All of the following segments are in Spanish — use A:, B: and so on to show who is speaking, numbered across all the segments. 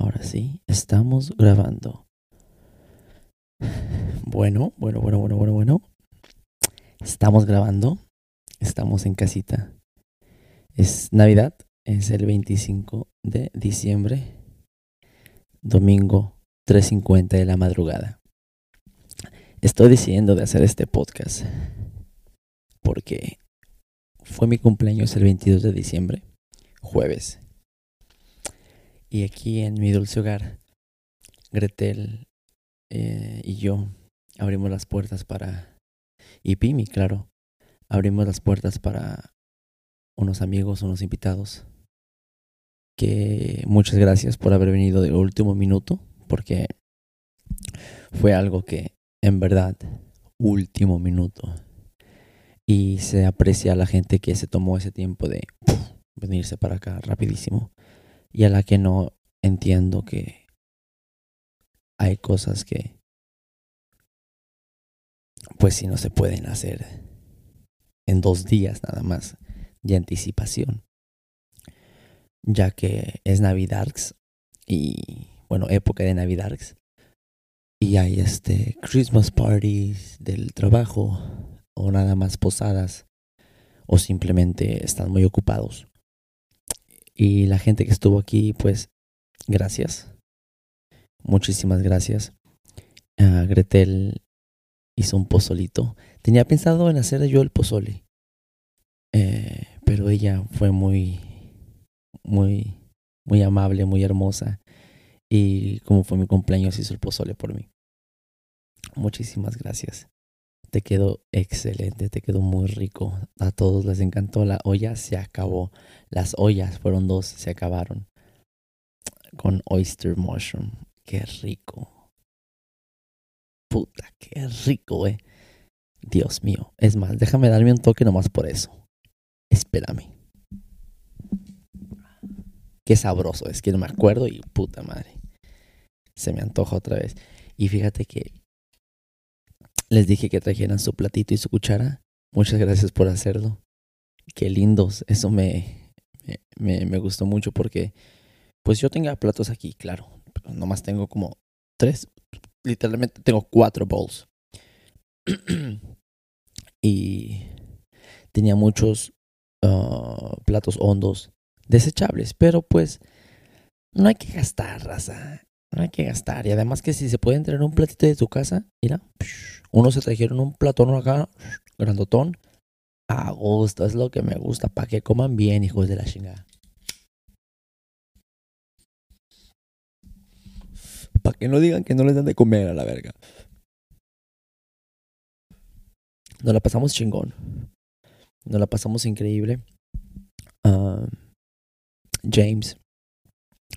A: Ahora sí, estamos grabando. Bueno, bueno, bueno, bueno, bueno, bueno. Estamos grabando. Estamos en casita. Es Navidad. Es el 25 de diciembre. Domingo 3.50 de la madrugada. Estoy decidiendo de hacer este podcast. Porque fue mi cumpleaños el 22 de diciembre. Jueves. Y aquí en mi dulce hogar, Gretel eh, y yo abrimos las puertas para... Y Pimi, claro. Abrimos las puertas para unos amigos, unos invitados. Que muchas gracias por haber venido de último minuto, porque fue algo que, en verdad, último minuto. Y se aprecia a la gente que se tomó ese tiempo de venirse para acá rapidísimo y a la que no entiendo que hay cosas que pues si no se pueden hacer en dos días nada más de anticipación. Ya que es Navidad y bueno época de Navidad y hay este Christmas parties del trabajo o nada más posadas o simplemente están muy ocupados y la gente que estuvo aquí, pues, gracias. Muchísimas gracias. Uh, Gretel hizo un pozolito. Tenía pensado en hacer yo el pozole. Eh, pero ella fue muy, muy, muy amable, muy hermosa. Y como fue mi cumpleaños, hizo el pozole por mí. Muchísimas gracias. Te quedó excelente, te quedó muy rico. A todos les encantó. La olla se acabó. Las ollas fueron dos, se acabaron. Con oyster mushroom. Qué rico. Puta, qué rico, eh. Dios mío. Es más, déjame darme un toque nomás por eso. Espérame. Qué sabroso es que no me acuerdo y puta madre. Se me antoja otra vez. Y fíjate que les dije que trajeran su platito y su cuchara. Muchas gracias por hacerlo. Qué lindos. Eso me, me, me gustó mucho porque, pues yo tenga platos aquí, claro. Pero nomás tengo como tres. Literalmente tengo cuatro bowls. y tenía muchos uh, platos hondos desechables. Pero pues no hay que gastar, raza. No hay que gastar. Y además que si se puede entrar un platito de tu casa, mira, uno se trajeron un platón acá, grandotón. A gusto, es lo que me gusta, para que coman bien, hijos de la chingada. Para que no digan que no les dan de comer a la verga. Nos la pasamos chingón. Nos la pasamos increíble. Uh, James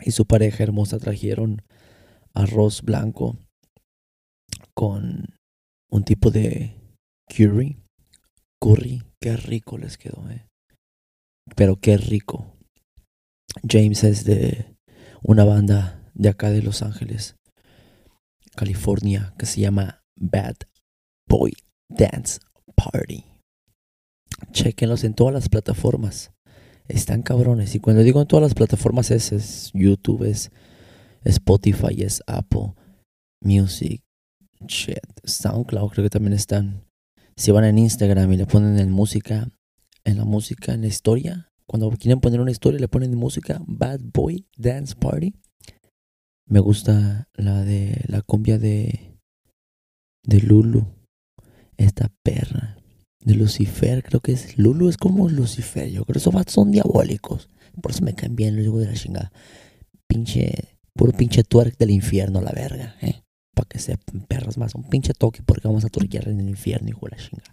A: y su pareja hermosa trajeron arroz blanco con un tipo de curry. Curry, qué rico les quedó, eh. Pero qué rico. James es de una banda de acá de Los Ángeles, California, que se llama Bad Boy Dance Party. Chequenlos en todas las plataformas. Están cabrones. Y cuando digo en todas las plataformas es, es YouTube, es Spotify, es Apple Music, shit, SoundCloud creo que también están. Si van en Instagram y le ponen en música, en la música, en la historia, cuando quieren poner una historia le ponen música Bad Boy Dance Party. Me gusta la de la cumbia de de Lulu, esta perra de Lucifer, creo que es Lulu es como Lucifer, yo creo que esos son diabólicos. Por eso me caen bien los de la chingada. Pinche Puro pinche twerk del infierno, la verga, ¿eh? Para que sepan perros más. Un pinche toque porque vamos a turquear en el infierno, hijo de la chinga.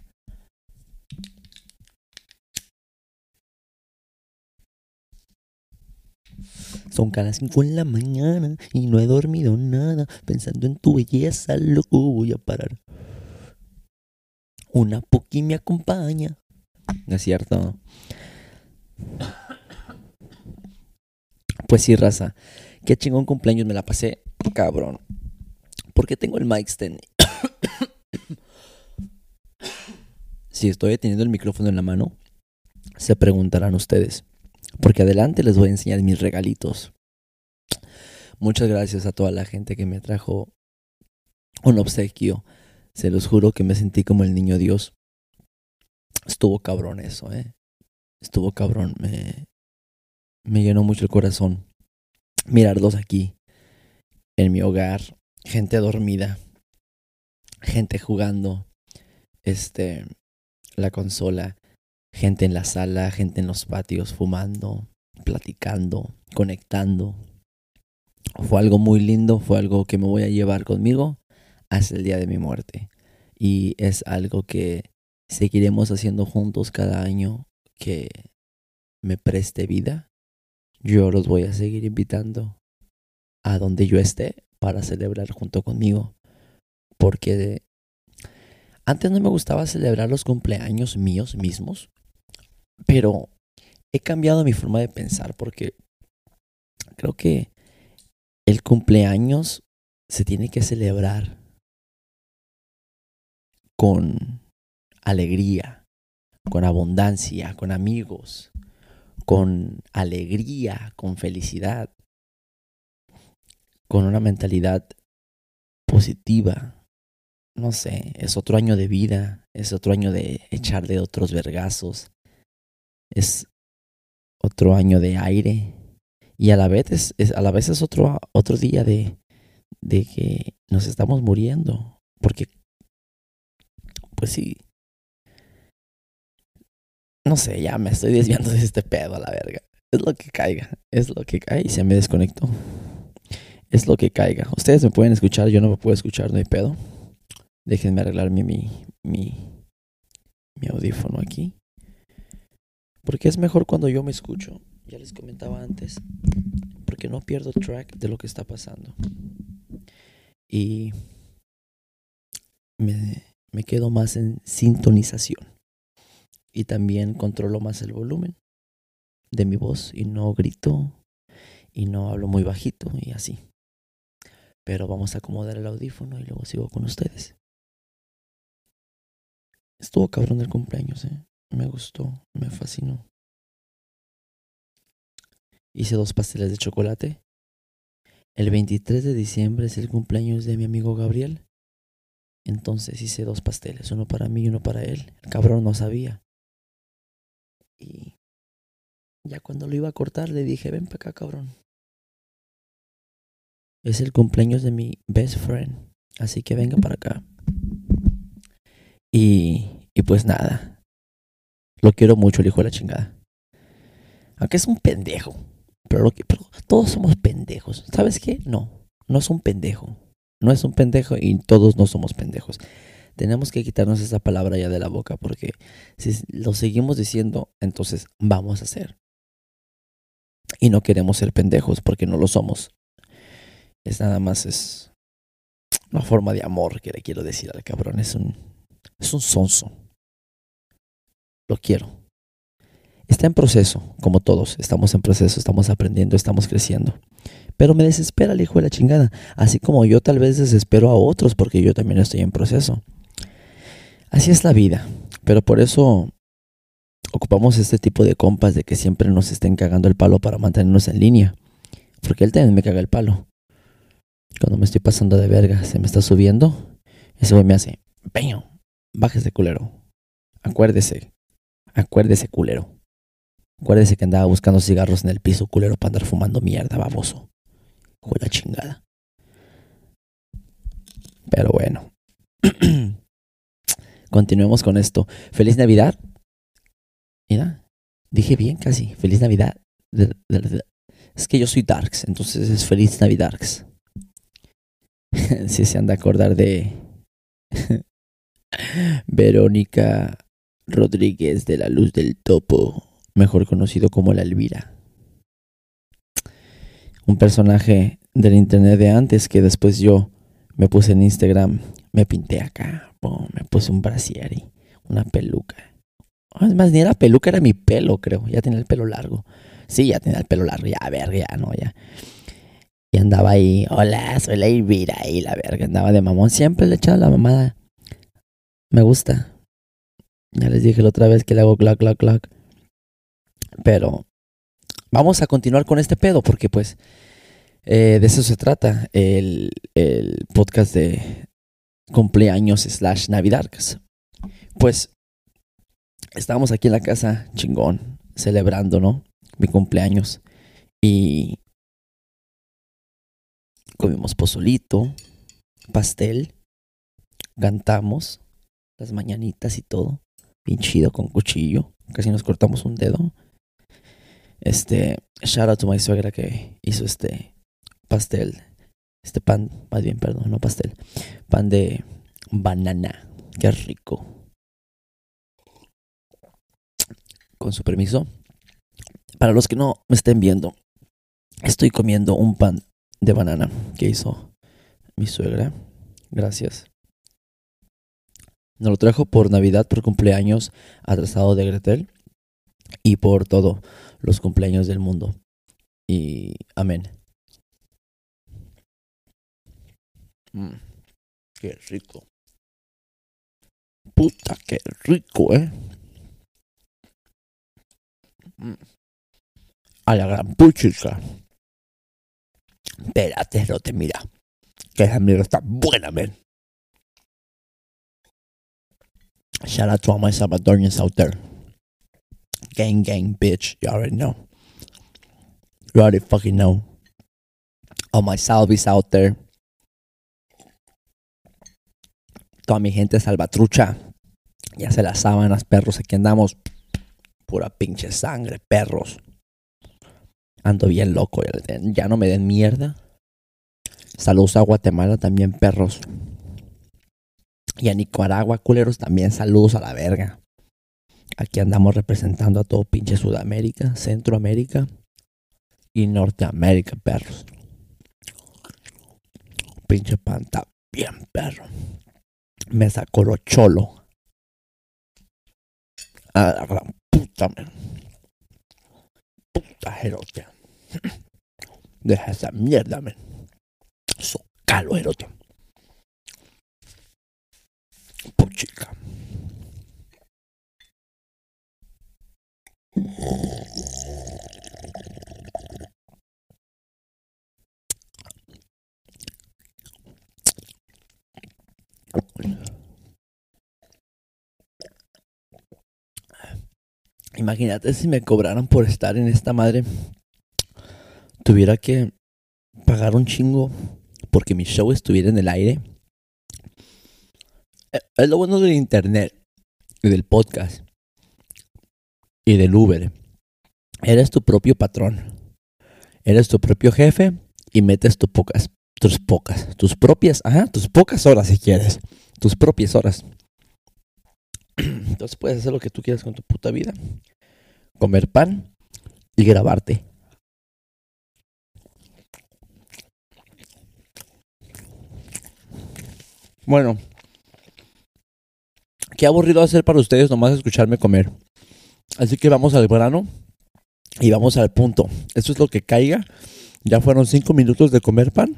A: Son cada 5 en la mañana y no he dormido nada. Pensando en tu belleza, loco, voy a parar. Una poqui me acompaña. ¿No es cierto? Pues sí, raza. Qué chingón cumpleaños me la pasé, cabrón. Porque tengo el mic stand. si estoy teniendo el micrófono en la mano, se preguntarán ustedes. Porque adelante les voy a enseñar mis regalitos. Muchas gracias a toda la gente que me trajo un obsequio. Se los juro que me sentí como el niño Dios. Estuvo cabrón eso, ¿eh? Estuvo cabrón. Me, me llenó mucho el corazón mirarlos aquí, en mi hogar. Gente dormida. Gente jugando. Este. La consola. Gente en la sala. Gente en los patios fumando. Platicando. Conectando. Fue algo muy lindo. Fue algo que me voy a llevar conmigo hasta el día de mi muerte. Y es algo que seguiremos haciendo juntos cada año que me preste vida. Yo los voy a seguir invitando a donde yo esté para celebrar junto conmigo. Porque antes no me gustaba celebrar los cumpleaños míos mismos, pero he cambiado mi forma de pensar porque creo que el cumpleaños se tiene que celebrar con alegría, con abundancia, con amigos, con alegría, con felicidad, con una mentalidad positiva. No sé, es otro año de vida, es otro año de echarle otros vergazos, es otro año de aire y a la vez es, a la vez es otro, otro día de, de que nos estamos muriendo, porque pues sí. No sé, ya me estoy desviando de este pedo a la verga. Es lo que caiga. Es lo que caiga. Y se me desconectó. Es lo que caiga. Ustedes me pueden escuchar, yo no me puedo escuchar, no hay pedo. Déjenme arreglar mi, mi, mi, audífono aquí. Porque es mejor cuando yo me escucho. Ya les comentaba antes. Porque no pierdo track de lo que está pasando. Y me, me quedo más en sintonización. Y también controlo más el volumen de mi voz y no grito y no hablo muy bajito y así. Pero vamos a acomodar el audífono y luego sigo con ustedes. Estuvo cabrón el cumpleaños, ¿eh? Me gustó, me fascinó. Hice dos pasteles de chocolate. El 23 de diciembre es el cumpleaños de mi amigo Gabriel. Entonces hice dos pasteles, uno para mí y uno para él. El cabrón no sabía. Y ya cuando lo iba a cortar le dije, ven para acá, cabrón. Es el cumpleaños de mi best friend. Así que venga para acá. Y, y pues nada. Lo quiero mucho, el hijo de la chingada. Aunque es un pendejo. Pero, lo que, pero todos somos pendejos. ¿Sabes qué? No, no es un pendejo no es un pendejo y todos no somos pendejos. Tenemos que quitarnos esa palabra ya de la boca porque si lo seguimos diciendo, entonces vamos a hacer. Y no queremos ser pendejos porque no lo somos. Es nada más es una forma de amor que le quiero decir al cabrón. Es un, es un sonso. Lo quiero. Está en proceso, como todos. Estamos en proceso, estamos aprendiendo, estamos creciendo. Pero me desespera el hijo de la chingada. Así como yo tal vez desespero a otros porque yo también estoy en proceso. Así es la vida. Pero por eso ocupamos este tipo de compas de que siempre nos estén cagando el palo para mantenernos en línea. Porque él también me caga el palo. Cuando me estoy pasando de verga, se me está subiendo. Ese me hace, ¡Baño! Bájese, culero. Acuérdese. Acuérdese, culero. Acuérdese que andaba buscando cigarros en el piso, culero, para andar fumando mierda, baboso. Chingada. Pero bueno. Continuemos con esto. Feliz Navidad. Mira, dije bien casi. Feliz Navidad. Es que yo soy Darks, entonces es Feliz Navidad. si se han de acordar de Verónica Rodríguez de la Luz del Topo, mejor conocido como la Elvira un personaje del internet de antes que después yo me puse en Instagram, me pinté acá, me puse un brasier y una peluca. Además, ni era peluca, era mi pelo, creo. Ya tenía el pelo largo. Sí, ya tenía el pelo largo, ya, verga, ya, no, ya. Y andaba ahí, hola, soy la Elvira, y la verga, andaba de mamón. Siempre le echaba la mamada. Me gusta. Ya les dije la otra vez que le hago clac, clac, clac. Pero vamos a continuar con este pedo porque pues Eh, de eso se trata el, el podcast de cumpleaños slash navidad. Pues estábamos aquí en la casa chingón, celebrando, ¿no? Mi cumpleaños. Y comimos pozolito, pastel, cantamos las mañanitas y todo. Bien chido con cuchillo. Casi nos cortamos un dedo. Este, shout out to my suegra que hizo este pastel. Este pan, más bien, perdón, no pastel. Pan de banana. Qué rico. Con su permiso. Para los que no me estén viendo, estoy comiendo un pan de banana que hizo mi suegra. Gracias. Nos lo trajo por Navidad, por cumpleaños atrasado de Gretel y por todos los cumpleaños del mundo. Y amén. Mm, qué rico. Puta, qué rico, ¿eh? Mm. A la gran puchica. Espérate, no te mira. Que esa mierda está buena, men. Shout out to all my Salvadorians out there. Gang, gang, bitch. You already know. You already fucking know. All my Salvis out there. Toda mi gente salvatrucha. Ya se las sábanas, perros. Aquí andamos. Pura pinche sangre, perros. Ando bien loco. Ya no me den mierda. Saludos a Guatemala también, perros. Y a Nicaragua, culeros, también saludos a la verga. Aquí andamos representando a todo pinche Sudamérica, Centroamérica y Norteamérica, perros. Pinche panta, bien perro. Me sacó lo cholo. A la gran puta, man. Puta jerote. Deja esa mierda, man. Socalo, jerote. Por chica. Imagínate si me cobraran por estar en esta madre. Tuviera que pagar un chingo porque mi show estuviera en el aire. Eh, es lo bueno del internet y del podcast y del Uber. Eres tu propio patrón. Eres tu propio jefe y metes tus pocas, tus pocas, tus propias, ajá, tus pocas horas si quieres. Tus propias horas. Entonces puedes hacer lo que tú quieras con tu puta vida. Comer pan y grabarte. Bueno, qué aburrido hacer para ustedes nomás escucharme comer. Así que vamos al verano y vamos al punto. Esto es lo que caiga. Ya fueron cinco minutos de comer pan.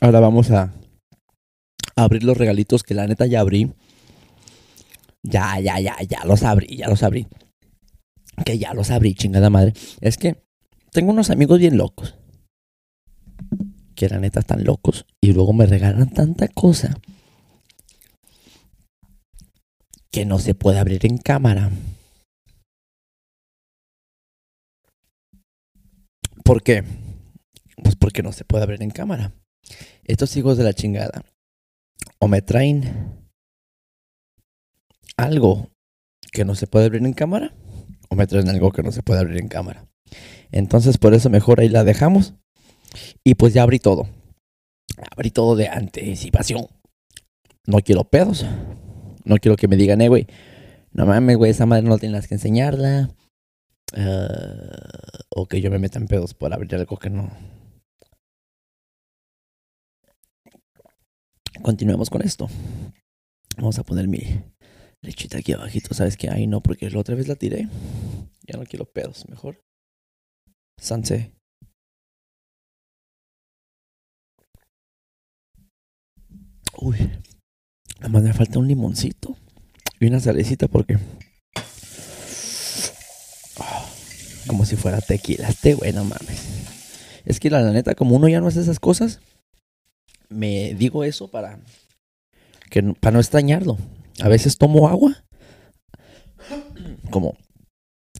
A: Ahora vamos a abrir los regalitos que la neta ya abrí. Ya, ya, ya, ya los abrí, ya los abrí. Que ya los abrí, chingada madre. Es que tengo unos amigos bien locos. Que la neta están locos. Y luego me regalan tanta cosa. Que no se puede abrir en cámara. ¿Por qué? Pues porque no se puede abrir en cámara. Estos hijos de la chingada o me traen algo que no se puede abrir en cámara o me traen algo que no se puede abrir en cámara. Entonces por eso mejor ahí la dejamos y pues ya abrí todo. Abrí todo de anticipación. No quiero pedos. No quiero que me digan, eh, güey. No mames, güey, esa madre no tienes que enseñarla. Uh, o que yo me meta en pedos por abrir algo que no. Continuemos con esto. Vamos a poner mi lechita aquí abajito. ¿Sabes qué? Ahí no, porque la otra vez la tiré. Ya no quiero pedos, mejor. Sanse. Uy. Nada más me falta un limoncito. Y una salecita porque como si fuera tequila. Este güey, no mames. Es que la, la neta, como uno ya no hace esas cosas, me digo eso para, que, para no extrañarlo. A veces tomo agua, como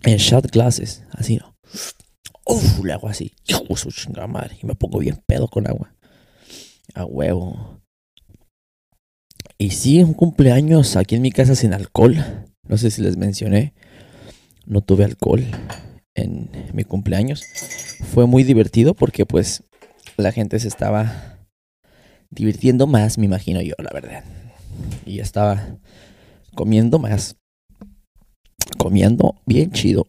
A: en shot glasses, así, ¿no? Uf, le hago así, hijo su chingada y me pongo bien pedo con agua. A huevo. Y sí, un cumpleaños aquí en mi casa sin alcohol. No sé si les mencioné. No tuve alcohol en mi cumpleaños. Fue muy divertido porque pues la gente se estaba divirtiendo más, me imagino yo, la verdad. Y estaba comiendo más. Comiendo bien chido.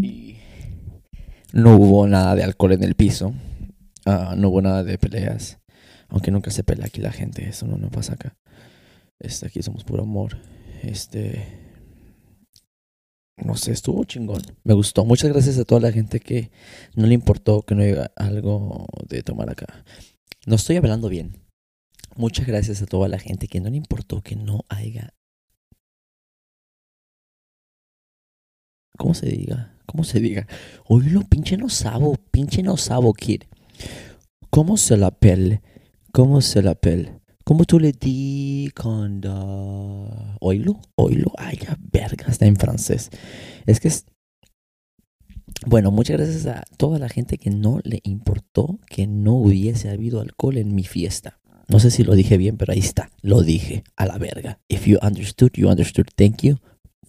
A: Y no hubo nada de alcohol en el piso. Ah, no hubo nada de peleas. Aunque nunca se pelea aquí la gente. Eso no, no pasa acá. Este, aquí somos puro amor. Este. No sé, estuvo chingón. Me gustó. Muchas gracias a toda la gente que no le importó que no haya algo de tomar acá. No estoy hablando bien. Muchas gracias a toda la gente que no le importó que no haya. ¿Cómo se diga? ¿Cómo se diga? Oílo, pinche no sabo, pinche no sabo, kid. ¿Cómo se la pele? ¿Cómo se la pele? ¿Cómo tú le di con da- oílo? Ay, verga, está en francés. Es que es. Bueno, muchas gracias a toda la gente que no le importó que no hubiese habido alcohol en mi fiesta. No sé si lo dije bien, pero ahí está. Lo dije a la verga. If you understood, you understood. Thank you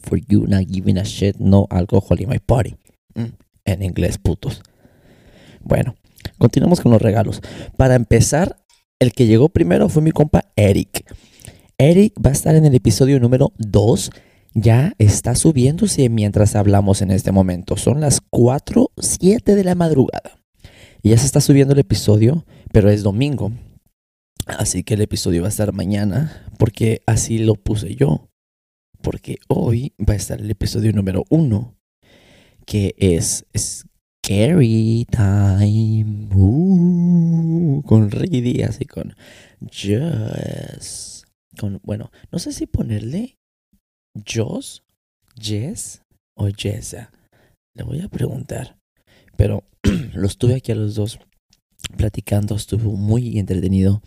A: for you not giving a shit no alcohol in my party. Mm, En inglés, putos. Bueno, continuamos con los regalos. Para empezar, el que llegó primero fue mi compa Eric. Eric va a estar en el episodio número 2. Ya está subiéndose mientras hablamos en este momento. Son las 4, 7 de la madrugada. Y ya se está subiendo el episodio, pero es domingo. Así que el episodio va a estar mañana, porque así lo puse yo. Porque hoy va a estar el episodio número 1, que es Scary Time. Uh, con Ricky Díaz y con Jess. Con, bueno, no sé si ponerle Joss, Jess o Jessa. Le voy a preguntar. Pero los tuve aquí a los dos platicando. Estuvo muy entretenido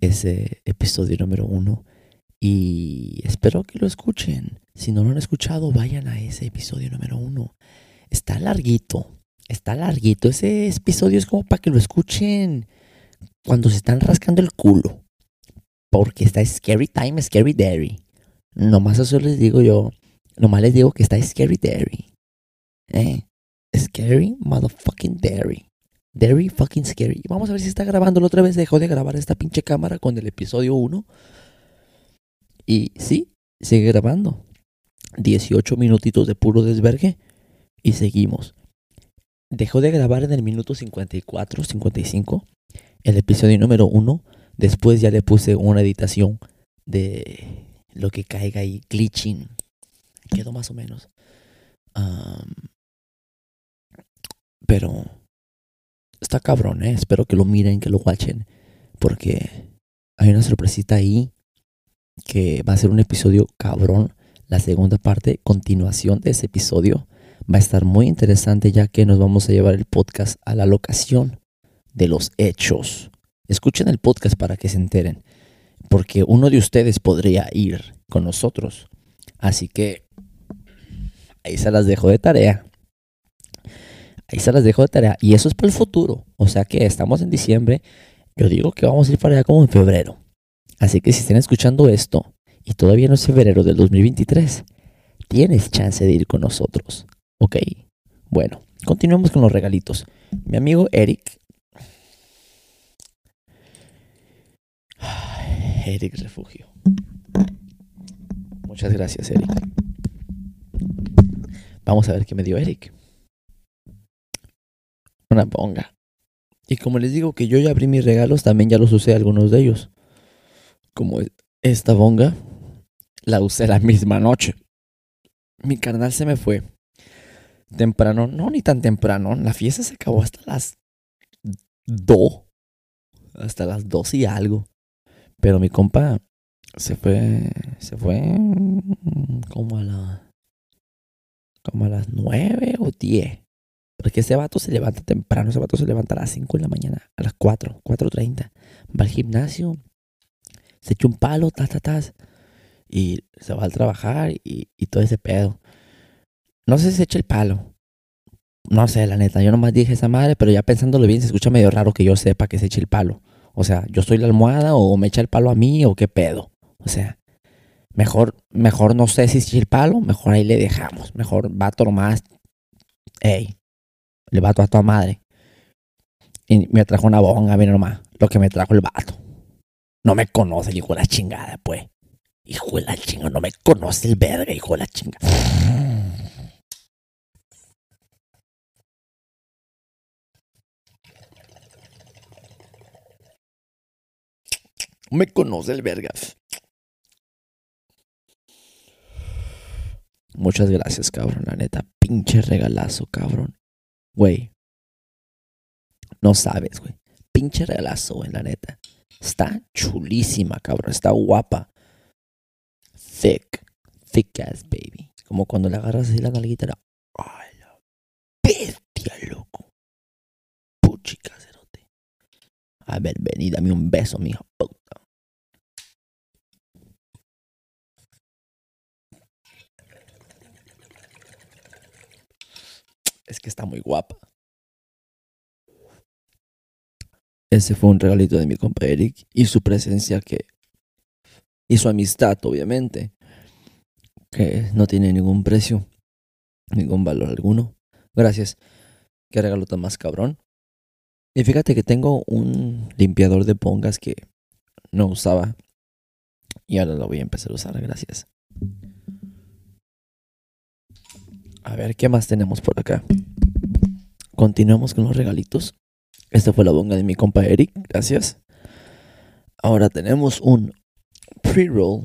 A: ese episodio número uno. Y espero que lo escuchen. Si no lo han escuchado, vayan a ese episodio número uno. Está larguito. Está larguito. Ese episodio es como para que lo escuchen cuando se están rascando el culo. Porque está Scary Time, Scary Dairy. Nomás eso les digo yo. Nomás les digo que está Scary Dairy. Eh. Scary motherfucking Dairy. Dairy fucking scary. Vamos a ver si está grabando. La otra vez dejó de grabar esta pinche cámara con el episodio 1. Y sí, sigue grabando. 18 minutitos de puro desvergue. Y seguimos. Dejó de grabar en el minuto 54, 55. El episodio número 1. Después ya le puse una editación de lo que caiga ahí. Glitching. Quedó más o menos. Pero está cabrón, ¿eh? Espero que lo miren, que lo watchen. Porque hay una sorpresita ahí que va a ser un episodio cabrón. La segunda parte, continuación de ese episodio, va a estar muy interesante ya que nos vamos a llevar el podcast a la locación de los hechos. Escuchen el podcast para que se enteren. Porque uno de ustedes podría ir con nosotros. Así que ahí se las dejo de tarea. Ahí se las dejo de tarea. Y eso es para el futuro. O sea que estamos en diciembre. Yo digo que vamos a ir para allá como en febrero. Así que si están escuchando esto y todavía no es febrero del 2023, tienes chance de ir con nosotros. Ok. Bueno, continuamos con los regalitos. Mi amigo Eric. Eric Refugio. Muchas gracias, Eric. Vamos a ver qué me dio Eric. Una bonga. Y como les digo que yo ya abrí mis regalos, también ya los usé algunos de ellos. Como esta bonga, la usé la misma noche. Mi carnal se me fue temprano, no ni tan temprano. La fiesta se acabó hasta las 2. Hasta las 2 y algo. Pero mi compa se fue. Se fue como a la. Como a las 9 o 10. Porque ese vato se levanta temprano, ese vato se levanta a las 5 de la mañana, a las 4, 4.30. Va al gimnasio, se echa un palo, tas, tas, tas, y se va al trabajar y, y todo ese pedo. No sé si se echa el palo. No sé, la neta, yo nomás dije esa madre, pero ya pensándolo bien, se escucha medio raro que yo sepa que se eche el palo. O sea, yo soy la almohada o me echa el palo a mí o qué pedo. O sea, mejor, mejor no sé si echa el palo, mejor ahí le dejamos. Mejor vato nomás. Ey, le vato a toda madre. Y me trajo una bonga, mira nomás, lo que me trajo el vato. No me conoce, hijo de la chingada, pues. Hijo de la chingada, no me conoce el verga, hijo de la chingada. Me conoce el verga. Muchas gracias, cabrón. La neta, pinche regalazo, cabrón. Güey. No sabes, güey. Pinche regalazo, güey, la neta. Está chulísima, cabrón. Está guapa. Thick. Thick ass baby. Como cuando le agarras así la nalguita. ¡Ay, la bestia, loco! Puchi caserote. A ver, vení, dame un beso, mija puta. Es que está muy guapa. Ese fue un regalito de mi compa Eric y su presencia que y su amistad, obviamente, que no tiene ningún precio, ningún valor alguno. Gracias. Qué regalo tan más cabrón. Y fíjate que tengo un limpiador de pongas que no usaba y ahora lo voy a empezar a usar. Gracias. A ver, ¿qué más tenemos por acá? Continuamos con los regalitos. Esta fue la bonga de mi compa Eric. Gracias. Ahora tenemos un pre-roll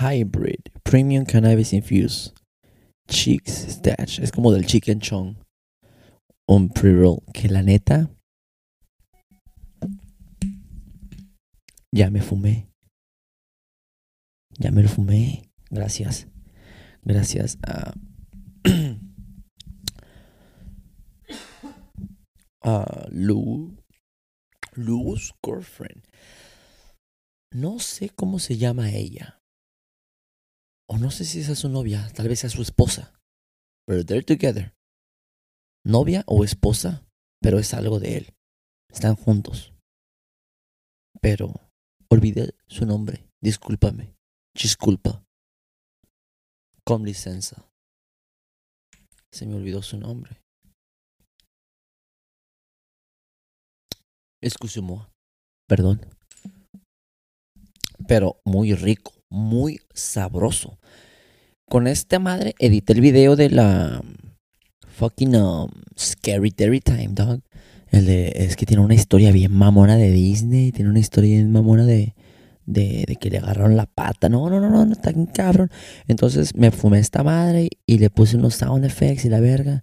A: hybrid premium cannabis infused cheeks stash. Es como del chicken chong. Un pre-roll que la neta ya me fumé. Ya me lo fumé. Gracias. Gracias a Lou, Lou's girlfriend. No sé cómo se llama ella. O no sé si esa es su novia, tal vez sea su esposa. Pero they're together. Novia o esposa, pero es algo de él. Están juntos. Pero olvidé su nombre. Discúlpame. Disculpa. Con licencia. Se me olvidó su nombre. Excusez-moi. Perdón. Pero muy rico, muy sabroso. Con esta madre edité el video de la fucking um, Scary Terry Time, dog. El de, es que tiene una historia bien mamona de Disney, tiene una historia bien mamona de, de, que le agarraron la pata. No, no, no, no, no, está cabrón. Entonces me fumé esta madre y le puse unos sound effects y la verga.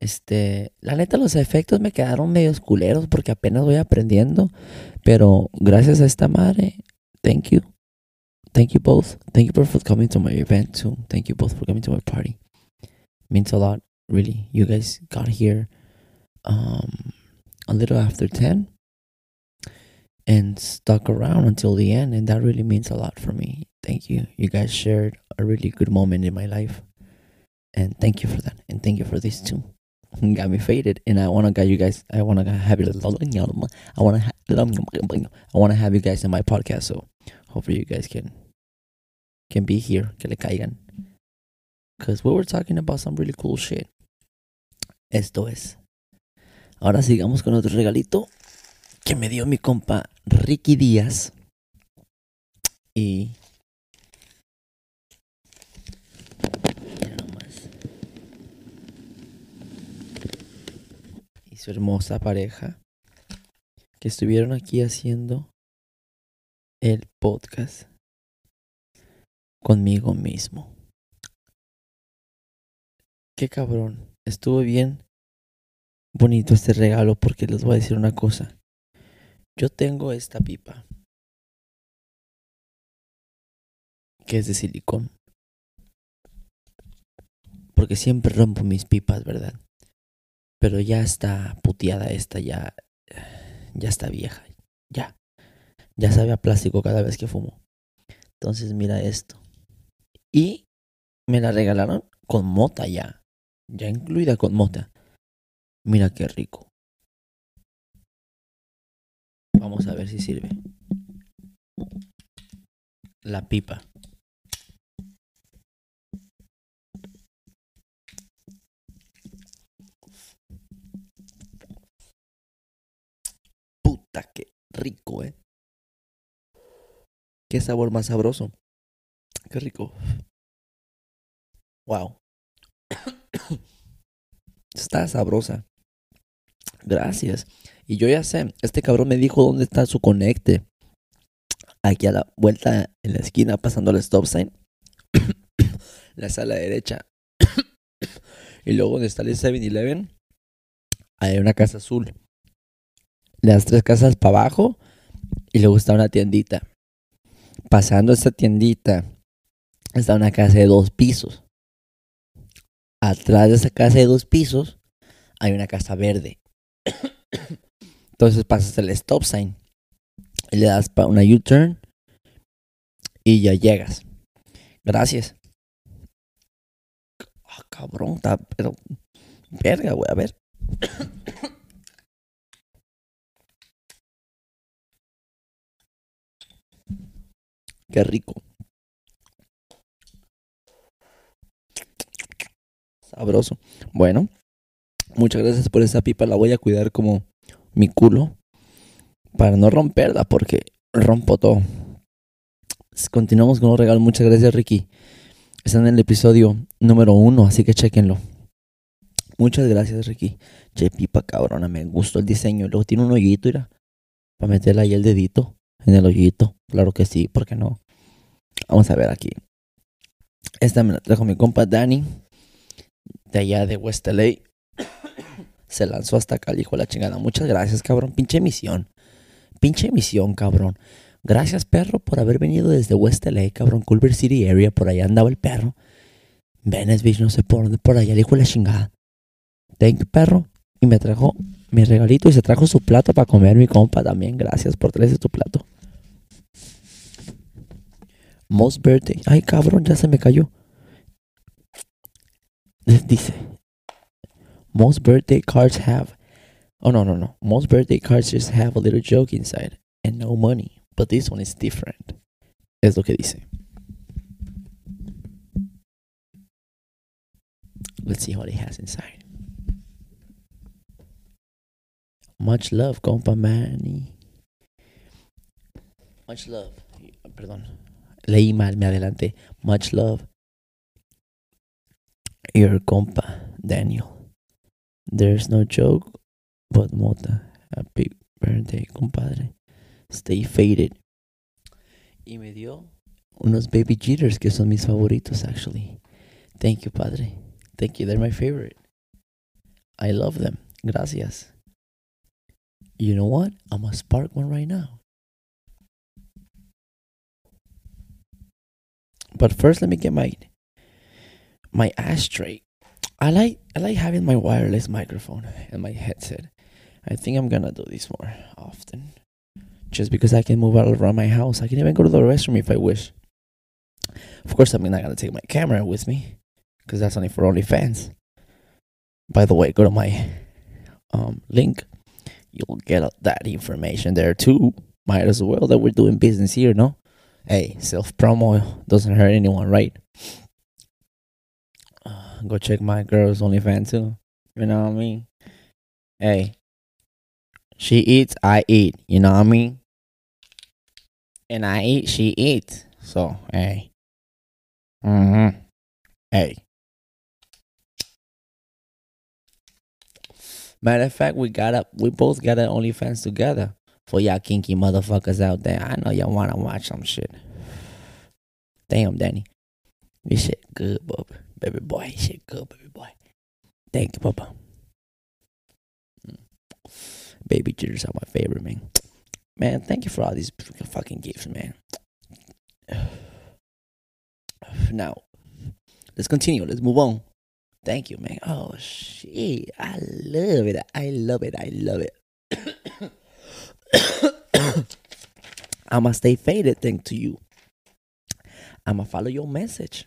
A: Este, la neta, los efectos me quedaron medio culeros porque apenas voy aprendiendo. Pero gracias a esta madre, thank you. Thank you both. Thank you both for coming to my event too. Thank you both for coming to my party. Means a lot, really. You guys got here um, a little after 10 and stuck around until the end, and that really means a lot for me. Thank you. You guys shared a really good moment in my life. And thank you for that. And thank you for this too. got me faded, and I want to get you guys. I want to have it. I want to. I want to have you guys in my podcast. So hopefully you guys can can be here. Que le caigan. Cause we were talking about some really cool shit. Esto es. Ahora sigamos con otro regalito que me dio mi compa Ricky Díaz. Y su hermosa pareja que estuvieron aquí haciendo el podcast conmigo mismo. Qué cabrón. Estuvo bien bonito este regalo porque les voy a decir una cosa. Yo tengo esta pipa que es de silicón. Porque siempre rompo mis pipas, ¿verdad? Pero ya está puteada esta, ya, ya está vieja. Ya. Ya sabe a plástico cada vez que fumo. Entonces mira esto. Y me la regalaron con mota ya. Ya incluida con mota. Mira qué rico. Vamos a ver si sirve. La pipa. Puta, qué rico, eh. Qué sabor más sabroso. Qué rico. Wow. Está sabrosa. Gracias. Y yo ya sé, este cabrón me dijo dónde está su conecte. Aquí a la vuelta en la esquina, pasando el stop sign. la sala derecha. y luego donde está el 7-Eleven, hay una casa azul. Las tres casas para abajo. Y luego está una tiendita. Pasando esa tiendita, está una casa de dos pisos. Atrás de esa casa de dos pisos hay una casa verde. Entonces pasas el stop sign y le das para una U-turn y ya llegas. Gracias. Ah, cabrón, pero verga, güey, a ver. Qué rico. Sabroso. Bueno, muchas gracias por esa pipa. La voy a cuidar como mi culo para no romperla porque rompo todo. Continuamos con los regalos. Muchas gracias, Ricky. Están en el episodio número uno, así que chequenlo. Muchas gracias, Ricky. Che, pipa cabrona, me gustó el diseño. Luego tiene un hoyito, mira, para meterle ahí el dedito en el hoyito. Claro que sí, ¿por qué no? Vamos a ver aquí. Esta me la trajo mi compa Danny, de allá de West LA. Se lanzó hasta acá, hijo de la chingada. Muchas gracias, cabrón. Pinche misión. Pinche misión, cabrón. Gracias, perro, por haber venido desde West LA, cabrón. Culver City area. Por allá andaba el perro. Venice Beach, no sé por dónde, por allá, hijo de la chingada. Thank you, perro. Y me trajo mi regalito y se trajo su plato para comer mi compa también. Gracias por traerse tu plato. Most birthday. Ay, cabrón, ya se me cayó. Dice. Most birthday cards have. Oh, no, no, no. Most birthday cards just have a little joke inside and no money. But this one is different. Es lo que dice. Let's see what it has inside. Much love, compa Manny. Much love. Perdón. Leí mal, me adelanté. Much love. Your compa, Daniel. There's no joke, but mota. Happy birthday, compadre. Stay faded. Y me dio unos baby jitters que son mis favoritos, actually. Thank you, padre. Thank you. They're my favorite. I love them. Gracias. You know what? I'm gonna spark one right now. But first, let me get my my ashtray. I like I like having my wireless microphone and my headset. I think I'm gonna do this more often, just because I can move all around my house. I can even go to the restroom if I wish. Of course, I'm not gonna take my camera with me, because that's only for OnlyFans. By the way, go to my um, link. You'll get that information there too. Might as well that we're doing business here, no? Hey, self promo doesn't hurt anyone, right? Go check my girl's OnlyFans too. You know what I mean? Hey, she eats, I eat. You know what I mean? And I eat, she eats. So, hey. Mm hmm. Hey. Matter of fact, we got up. We both got an OnlyFans together. For y'all kinky motherfuckers out there, I know y'all wanna watch some shit. Damn, Danny, this shit good, Bob. Baby boy, shit good, baby boy. Thank you, Papa. Mm. Baby jitters are my favorite, man. Man, thank you for all these fucking gifts, man. Now, let's continue. Let's move on. Thank you, man. Oh shit. I love it. I love it. I love it. I'ma stay faded thanks to you. I'ma follow your message.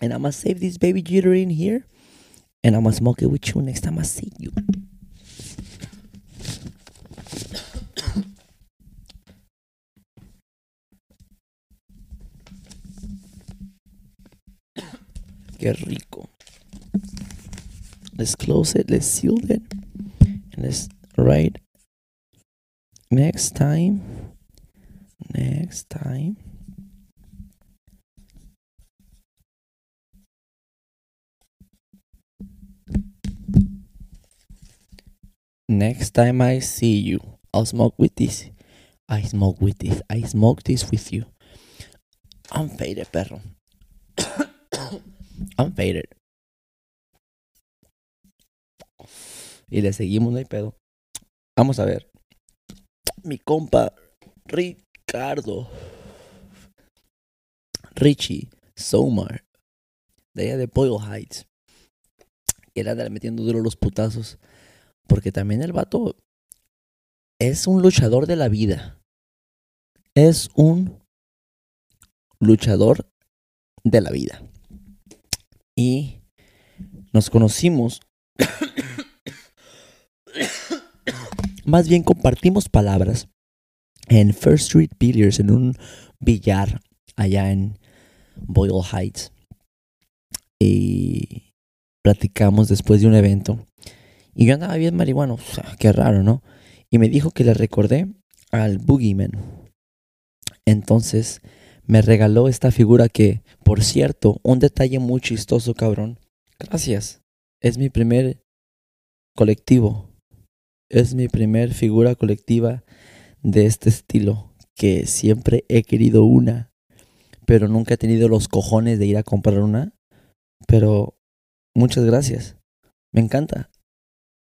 A: And I'ma save this baby jitter in here. And I'ma smoke it with you next time I see you. Qué rico. Let's close it. Let's seal it. And let's write next time. Next time. Next time I see you, I'll smoke with this. I smoke with this. I smoke this with you. I'm faded, perro. I'm faded. Y le seguimos, no hay pedo. Vamos a ver. Mi compa Ricardo. Richie Somar. De allá de Boyle Heights. Que le anda metiendo duro los putazos. Porque también el vato es un luchador de la vida. Es un luchador de la vida. Y nos conocimos. Más bien compartimos palabras en First Street Billiards, en un billar allá en Boyle Heights. Y platicamos después de un evento. Y yo andaba bien marihuano. O sea, qué raro, ¿no? Y me dijo que le recordé al Boogeyman. Entonces me regaló esta figura que, por cierto, un detalle muy chistoso, cabrón. Gracias. Es mi primer colectivo. Es mi primer figura colectiva de este estilo. Que siempre he querido una. Pero nunca he tenido los cojones de ir a comprar una. Pero muchas gracias. Me encanta.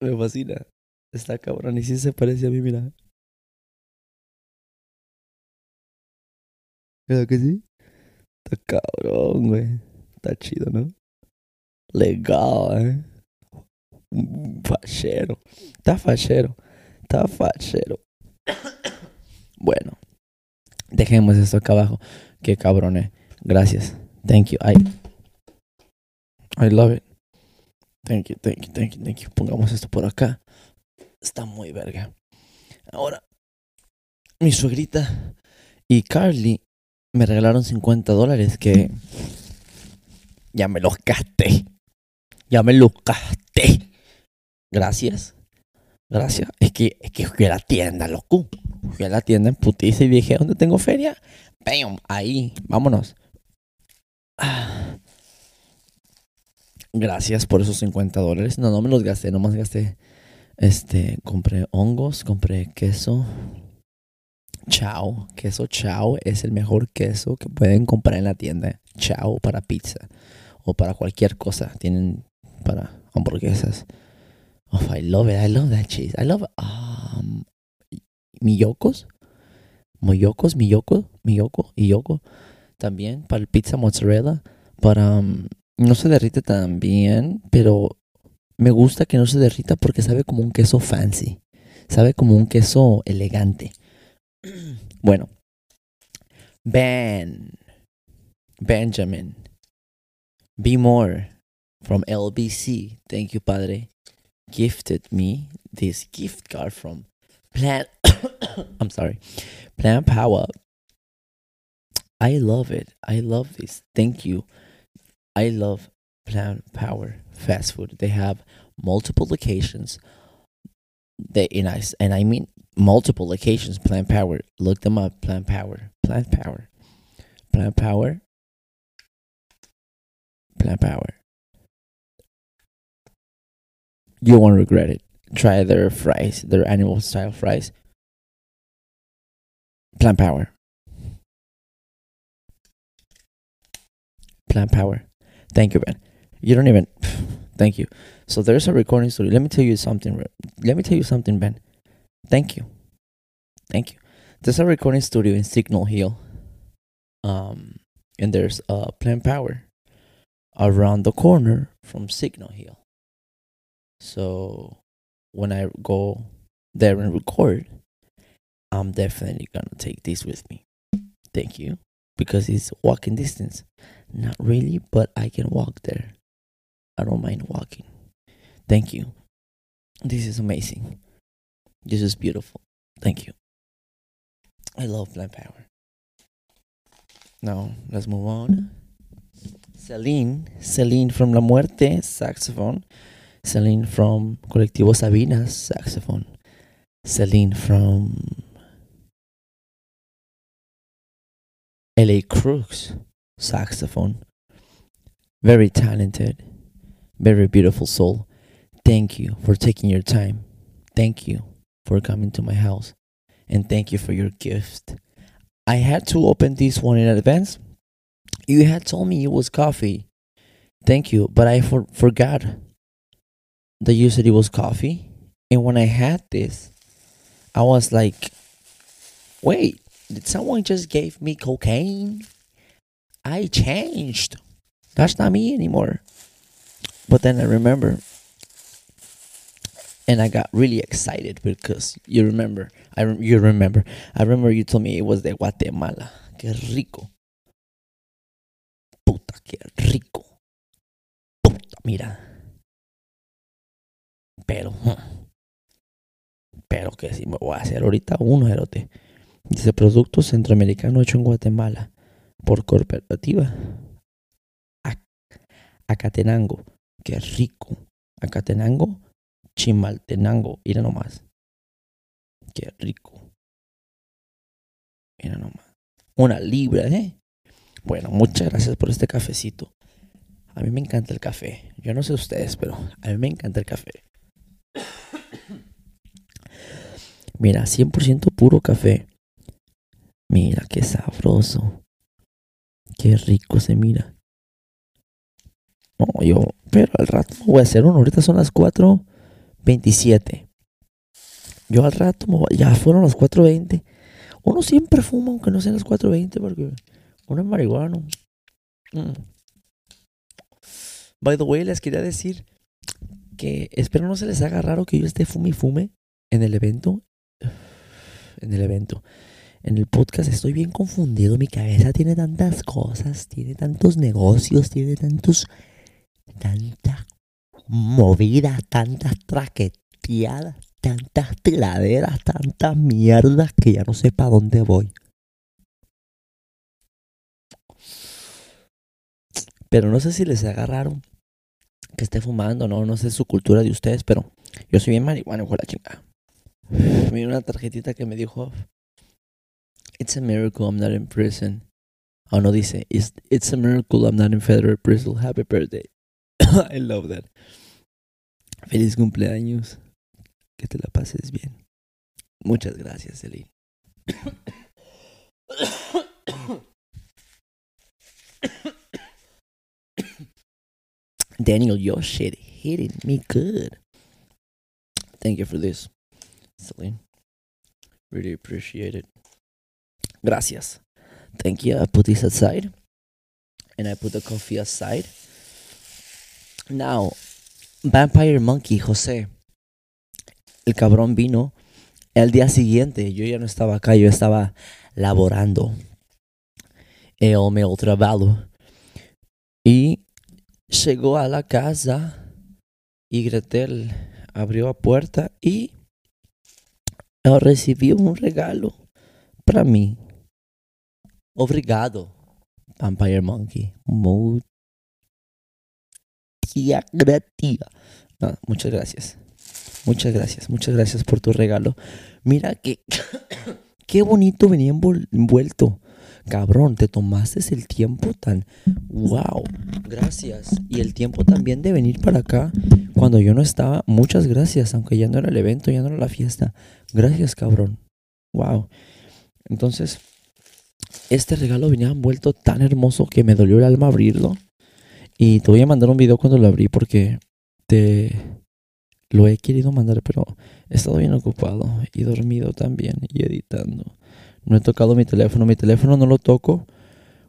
A: Me fascina. Está cabrón. Y si se parece a mí, mira. ¿Verdad que sí? Está cabrón, güey. Está chido, ¿no? Legal, ¿eh? Fachero. Está fachero. Está fachero. Bueno. Dejemos esto acá abajo. Qué cabrón, eh. Gracias. Thank you. I, I love it. Thank you, thank you, thank you, thank you. Pongamos esto por acá. Está muy verga. Ahora, mi suegrita y Carly me regalaron 50 dólares que ya me los gasté. Ya me los gasté. Gracias. Gracias. Es que, es que fui a la tienda, loco. Fui a la tienda en putiza y dije, ¿dónde tengo feria? Bam, ahí, vámonos. Ah. Gracias por esos 50 dólares. No, no me los gasté, nomás gasté. Este, compré hongos, compré queso. Chao, queso Chao es el mejor queso que pueden comprar en la tienda. Chao para pizza o para cualquier cosa. Tienen para hamburguesas. Oh, I love it. I love that cheese. I love um, miyokos. Moyocos, miyoko, miyoko y yoko. También para el pizza mozzarella. Para um, no se derrite tan bien, pero me gusta que no se derrita porque sabe como un queso fancy. Sabe como un queso elegante. Bueno. Ben. Benjamin. Be more from LBC. Thank you, Padre. Gifted me this gift card from Plant. I'm sorry. Plant Power. I love it. I love this. Thank you. I love Plant Power fast food. They have multiple locations. They and I and I mean multiple locations. Plant Power. Look them up. Plant Power. Plant Power. Plant Power. Plant Power. You won't regret it. Try their fries, their animal style fries. Plant Power. Plant Power. Thank you, Ben. You don't even. Thank you. So there's a recording studio. Let me tell you something. Let me tell you something, Ben. Thank you. Thank you. There's a recording studio in Signal Hill. Um, and there's uh Plant Power. around the corner from Signal Hill. So when I go there and record, I'm definitely gonna take this with me. Thank you. Because it's walking distance. Not really, but I can walk there. I don't mind walking. Thank you. This is amazing. This is beautiful. Thank you. I love plant power. Now, let's move on. Celine, Celine from La Muerte, saxophone. Celine from Colectivo Sabinas, saxophone. Celine from LA Crooks, saxophone. Very talented, very beautiful soul. Thank you for taking your time. Thank you for coming to my house. And thank you for your gift. I had to open this one in advance. You had told me it was coffee. Thank you, but I for- forgot that you said it was coffee. And when I had this, I was like, wait, did someone just gave me cocaine? I changed. That's not me anymore. But then I remember and I got really excited because you remember, I you remember, I remember you told me it was de Guatemala. Qué rico. Puta, qué rico. Puta, mira. Pero, pero que si me voy a hacer ahorita uno, erote. Dice producto centroamericano hecho en Guatemala por cooperativa. Acatenango. Qué rico. Acatenango Chimaltenango. Mira nomás. Qué rico. Mira nomás. Una libra, ¿eh? Bueno, muchas gracias por este cafecito. A mí me encanta el café. Yo no sé ustedes, pero a mí me encanta el café. Mira, 100% puro café. Mira, qué sabroso. Qué rico se mira. No, yo, pero al rato voy a hacer uno. Ahorita son las 4.27. Yo al rato, ya fueron las 4.20. Uno siempre fuma aunque no sean las 4.20 porque uno es marihuano. Mm. By the way, les quería decir que espero no se les haga raro que yo esté fume y fume en el evento. En el evento. En el podcast estoy bien confundido. Mi cabeza tiene tantas cosas, tiene tantos negocios, tiene tantos. tantas movidas, tantas traqueteadas, tantas tiraderas, tantas mierdas que ya no sé para dónde voy. Pero no sé si les agarraron que esté fumando, no, no sé su cultura de ustedes, pero yo soy bien marihuana, con la chingada. Mira una tarjetita que me dijo, It's a miracle I'm not in prison. Oh, no dice, It's, it's a miracle I'm not in federal prison. Happy birthday. I love that. Feliz cumpleaños. Que te la pases bien. Muchas gracias, Celine. Daniel, your shit hitting me good. Thank you for this, Celine. Really appreciate it. Gracias. Thank you. I put this aside. And I put the coffee aside. Now, Vampire Monkey, José. El cabrón vino el día siguiente. Yo ya no estaba acá, yo estaba laborando. El. Y llegó a la casa y Gretel abrió la puerta y recibió un regalo para mí. Obrigado, Vampire Monkey. Muchas gracias. Muchas gracias. Muchas gracias, muchas gracias por tu regalo. Mira que qué bonito venía envuelto. Cabrón, te tomaste el tiempo tan wow. Gracias. Y el tiempo también de venir para acá cuando yo no estaba. Muchas gracias, aunque ya no era el evento, ya no era la fiesta. Gracias, cabrón. Wow. Entonces, este regalo venía envuelto tan hermoso que me dolió el alma abrirlo. Y te voy a mandar un video cuando lo abrí porque te lo he querido mandar, pero he estado bien ocupado y dormido también y editando. No he tocado mi teléfono. Mi teléfono no lo toco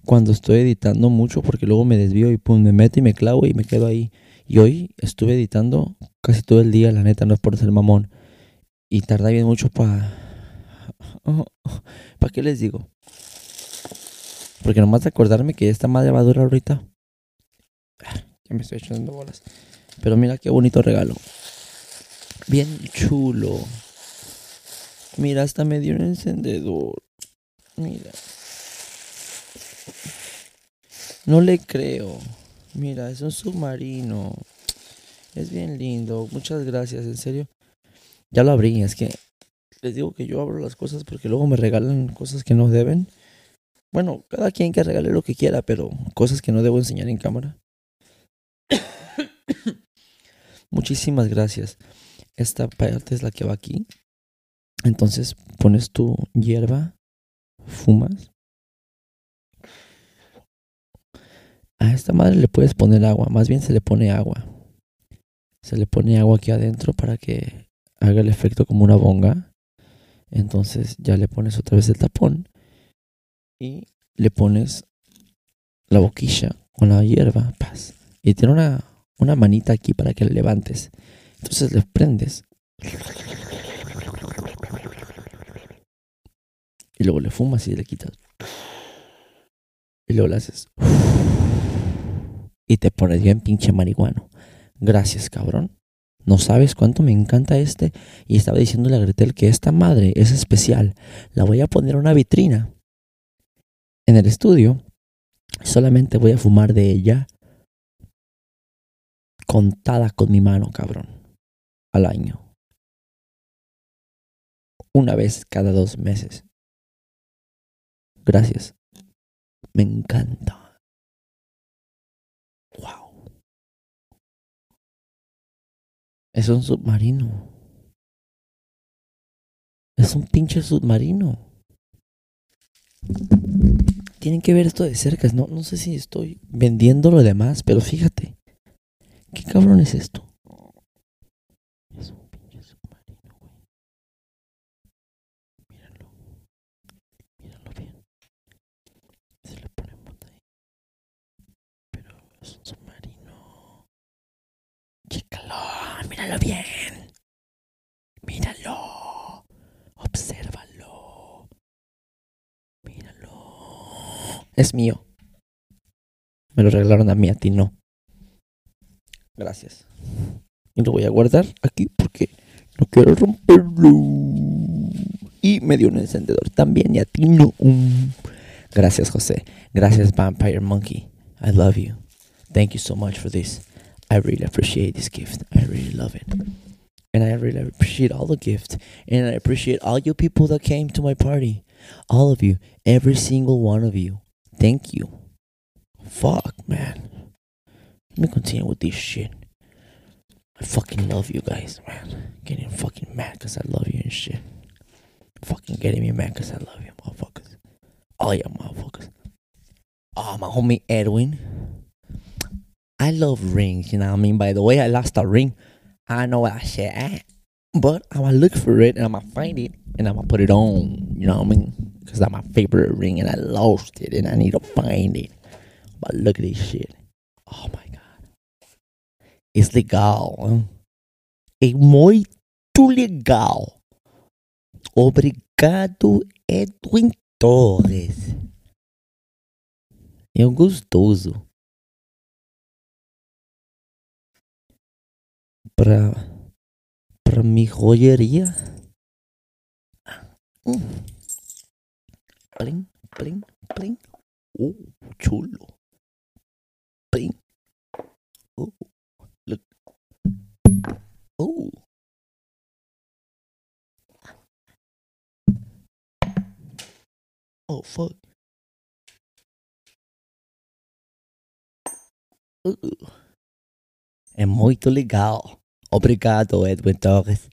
A: cuando estoy editando mucho porque luego me desvío y pum, me meto y me clavo y me quedo ahí. Y hoy estuve editando casi todo el día, la neta, no es por ser mamón. Y tarda bien mucho para... ¿Para qué les digo? Porque nomás de acordarme que esta madre va a ahorita. Ya me estoy echando bolas. Pero mira qué bonito regalo. Bien chulo. Mira, hasta me dio un encendedor. Mira. No le creo. Mira, es un submarino. Es bien lindo. Muchas gracias, en serio. Ya lo abrí, es que les digo que yo abro las cosas porque luego me regalan cosas que no deben. Bueno, cada quien que regale lo que quiera, pero cosas que no debo enseñar en cámara. Muchísimas gracias. Esta parte es la que va aquí. Entonces pones tu hierba, fumas. A esta madre le puedes poner agua, más bien se le pone agua. Se le pone agua aquí adentro para que haga el efecto como una bonga. Entonces ya le pones otra vez el tapón y le pones la boquilla con la hierba. Paz. Y tiene una, una manita aquí para que le levantes. Entonces le prendes. Y luego le fumas y le quitas. Y luego le haces. Y te pones bien pinche marihuano. Gracias, cabrón. No sabes cuánto me encanta este. Y estaba diciéndole a Gretel que esta madre es especial. La voy a poner en una vitrina. En el estudio. Solamente voy a fumar de ella. Contada con mi mano, cabrón. Al año. Una vez cada dos meses. Gracias. Me encanta. Wow. Es un submarino. Es un pinche submarino. Tienen que ver esto de cerca. No, no sé si estoy vendiendo lo demás, pero fíjate. ¿Qué cabrón es esto? Es un pinche submarino, güey. Míralo. Míralo bien. Se le ponemos ahí. Pero es un submarino. Chécalo. Míralo bien. Míralo. Obsérvalo. Míralo. Es mío. Me lo regalaron a mí, a ti no. Gracias. Y lo voy a guardar aquí porque no quiero romperlo. Y me dio un encendedor también y a ti no. Mm. Gracias, José. Gracias, Vampire Monkey. I love you. Thank you so much for this. I really appreciate this gift. I really love it. And I really appreciate all the gifts. And I appreciate all you people that came to my party. All of you. Every single one of you. Thank you. Fuck, man. Let me continue with this shit. I fucking love you guys, man. Getting fucking mad because I love you and shit. Fucking getting me mad because I love you, motherfuckers. All you motherfuckers. Oh, my homie Edwin. I love rings, you know what I mean? By the way, I lost a ring. I know I shit eh? at. But I'm gonna look for it and I'm gonna find it and I'm gonna put it on, you know what I mean? Because that's my favorite ring and I lost it and I need to find it. But look at this shit. Oh my god. It's legal. É muito legal. Obrigado, Edwin Torres. É gostoso. Pra, pra mi joyeria. Hum. Plim, plim, plim. Uh, chulo. Plim. Uh, look. Oh. Oh, fuck. Uh. É muito legal. Obrigado, Edwin Torres.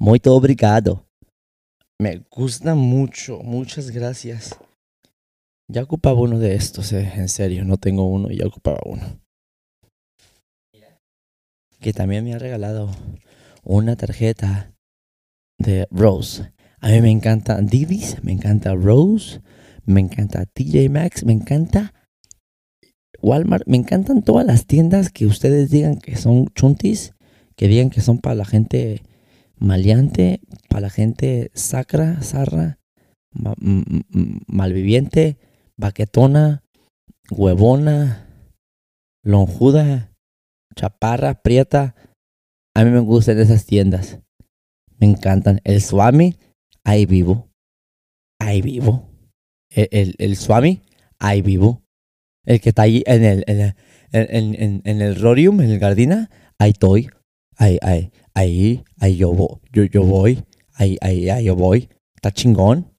A: Muito obrigado. Me gusta mucho. Muchas gracias. Ya ocupaba uno de estos, eh. en serio. No tengo uno, ya ocupaba uno. Que también me ha regalado una tarjeta de Rose. A mí me encanta Divis, me encanta Rose, me encanta TJ Maxx, me encanta Walmart, me encantan todas las tiendas que ustedes digan que son chuntis, que digan que son para la gente maleante, para la gente sacra, zarra, malviviente, baquetona, huevona, lonjuda, chaparra, prieta. A mí me gustan esas tiendas. Me encantan. El Swami, ahí vivo. Ahí vivo. El, el, el Swami, ahí vivo. El que está ahí en el, en el, en, en, el Rorium, en el Gardina, ahí estoy. Ahí, ahí, ahí, ahí yo. Yo, yo voy. Ahí, ahí, ahí yo voy. Está chingón.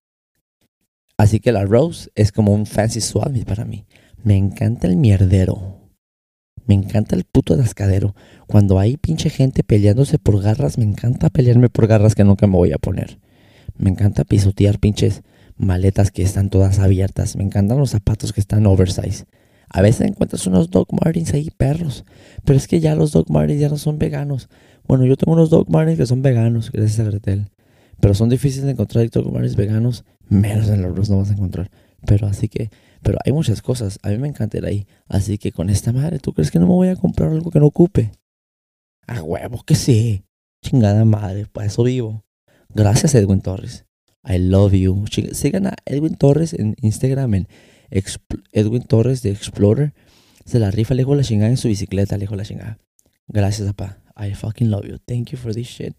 A: Así que la Rose es como un fancy Swami para mí. Me encanta el mierdero. Me encanta el puto atascadero. Cuando hay pinche gente peleándose por garras, me encanta pelearme por garras que nunca me voy a poner. Me encanta pisotear pinches maletas que están todas abiertas. Me encantan los zapatos que están oversize. A veces encuentras unos Dog Martins ahí, perros. Pero es que ya los Dog Martins ya no son veganos. Bueno, yo tengo unos Dog Martins que son veganos, gracias a Gretel. Pero son difíciles de encontrar Martins veganos. Menos en los no vas a encontrar. Pero así que pero hay muchas cosas. A mí me encanta ir ahí. Así que con esta madre, ¿tú crees que no me voy a comprar algo que no ocupe? A huevo que sí. Chingada madre, para eso vivo. Gracias, Edwin Torres. I love you. Sigan a Edwin Torres en Instagram, en Edwin Torres de Explorer. Se la rifa, le la chingada en su bicicleta, le la chingada. Gracias, papá. I fucking love you. Thank you for this shit.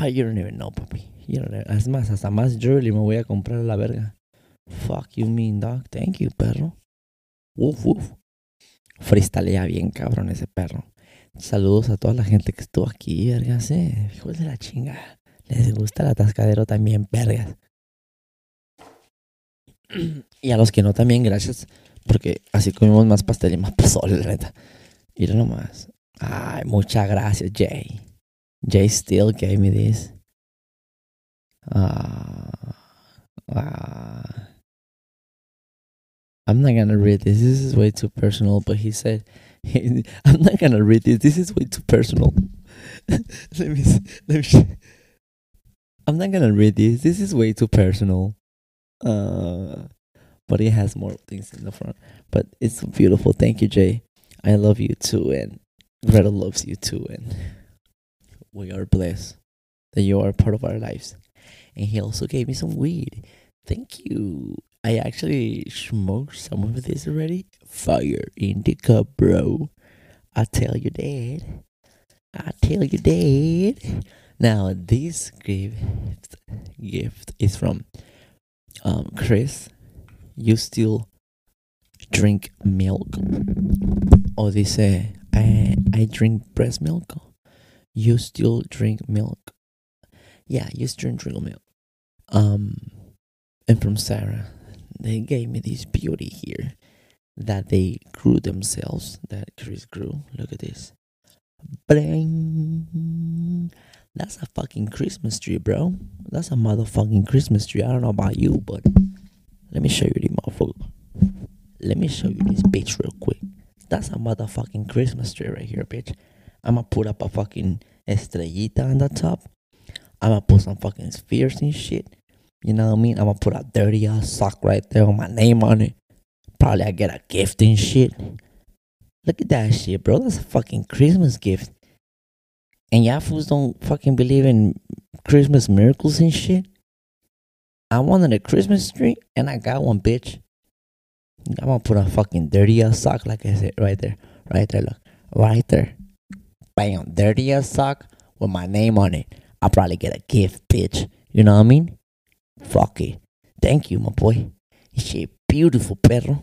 A: Ah, you don't even know, papi. Es más, hasta más jewelry me voy a comprar a la verga. Fuck you mean, dog. Thank you, perro. Uf, uf. Freestalea bien cabrón ese perro. Saludos a toda la gente que estuvo aquí, vergas, eh. Hijos de la chinga. Les gusta el atascadero también, vergas. Y a los que no también, gracias. Porque así comimos más pastel y más pozole, la neta. Mira nomás. Ay, muchas gracias, Jay. Jay still gave me this. Ah. Ah. I'm not gonna read this. This is way too personal. But he said, I'm not gonna read this. This is way too personal. let me, let me. I'm not gonna read this. This is way too personal. Uh, but it has more things in the front. But it's beautiful. Thank you, Jay. I love you too, and Greta loves you too, and we are blessed that you are part of our lives. And he also gave me some weed. Thank you. I actually smoked some of this already. Fire in the cup, bro. I tell you that. I tell you that. Now this gift gift is from um Chris. You still drink milk? Or they say I I drink breast milk. You still drink milk? Yeah, you still drink milk. Um, and from Sarah they gave me this beauty here that they grew themselves, that Chris grew. Look at this. Bling. That's a fucking Christmas tree, bro. That's a motherfucking Christmas tree. I don't know about you, but let me show you the motherfucker. Let me show you this bitch real quick. That's a motherfucking Christmas tree right here, bitch. I'ma put up a fucking estrellita on the top. I'ma put some fucking spheres and shit. You know what I mean? I'm gonna put a dirty ass sock right there with my name on it. Probably I get a gift and shit. Look at that shit, bro. That's a fucking Christmas gift. And y'all fools don't fucking believe in Christmas miracles and shit. I wanted a Christmas tree and I got one, bitch. I'm gonna put a fucking dirty ass sock, like I said, right there. Right there, look. Right there. Bam. Dirty ass sock with my name on it. I'll probably get a gift, bitch. You know what I mean? Fuck it. Thank you, my boy. Shit, beautiful, perro.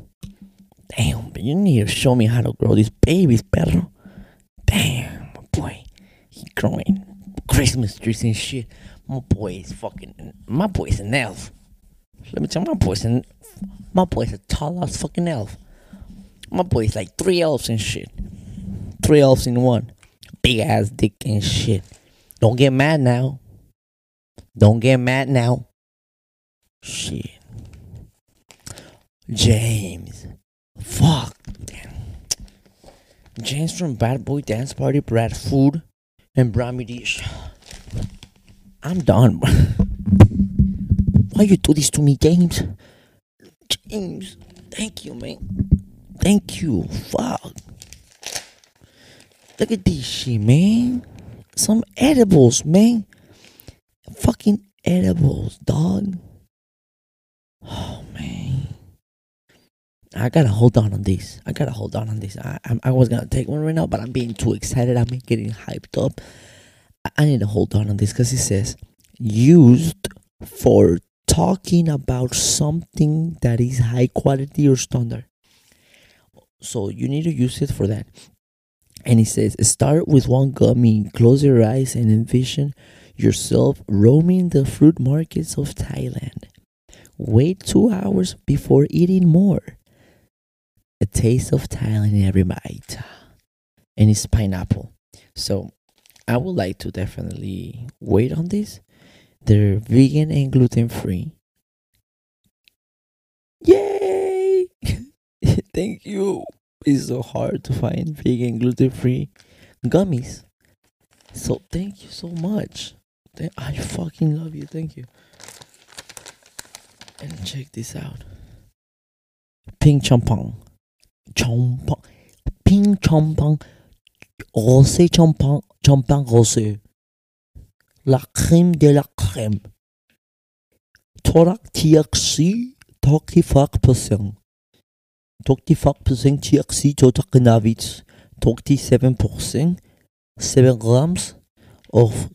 A: Damn, but you need to show me how to grow these babies, perro. Damn, my boy. He growing Christmas trees and shit. My boy is fucking. My boy's an elf. Let me tell you, my boy's an. My boy's a tall ass fucking elf. My boy's like three elves and shit. Three elves in one. Big ass dick and shit. Don't get mad now. Don't get mad now. Shit. James. Fuck. James from Bad Boy Dance Party brought food and brought me this. I'm done. Why you do this to me, James? James, thank you, man. Thank you. Fuck. Look at this shit, man. Some edibles, man. Fucking edibles, dog. Oh man. I gotta hold on on this. I gotta hold on on this. I, I, I was gonna take one right now, but I'm being too excited. I'm getting hyped up. I, I need to hold on on this because it says used for talking about something that is high quality or standard. So you need to use it for that. And it says start with one gummy, close your eyes and envision yourself roaming the fruit markets of Thailand. Wait two hours before eating more a taste of Thailand in every bite. And it's pineapple. So I would like to definitely wait on this. They're vegan and gluten free. Yay! Thank you. It's so hard to find vegan gluten free gummies. So thank you so much. I fucking love you. Thank you. And check this out. Pink champagne. champagne, pink champagne, rosé champagne, champagne rosé. La crème de la crème. Torak TXC, Toki Fak Percent. Toki Fak Percent TXC Totak Navits. Toki 7%, 7 grams of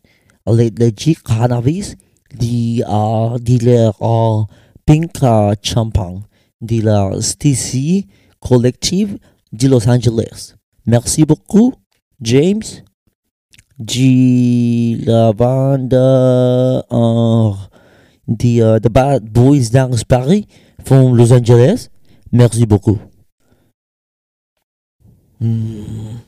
A: legit cannabis, the, uh, the uh, pink uh, champagne, uh, STC collective de Los Angeles. Merci beaucoup, James. De la bande uh, the, uh, the Bad Boys Dance Paris from Los Angeles. Merci beaucoup. Mm.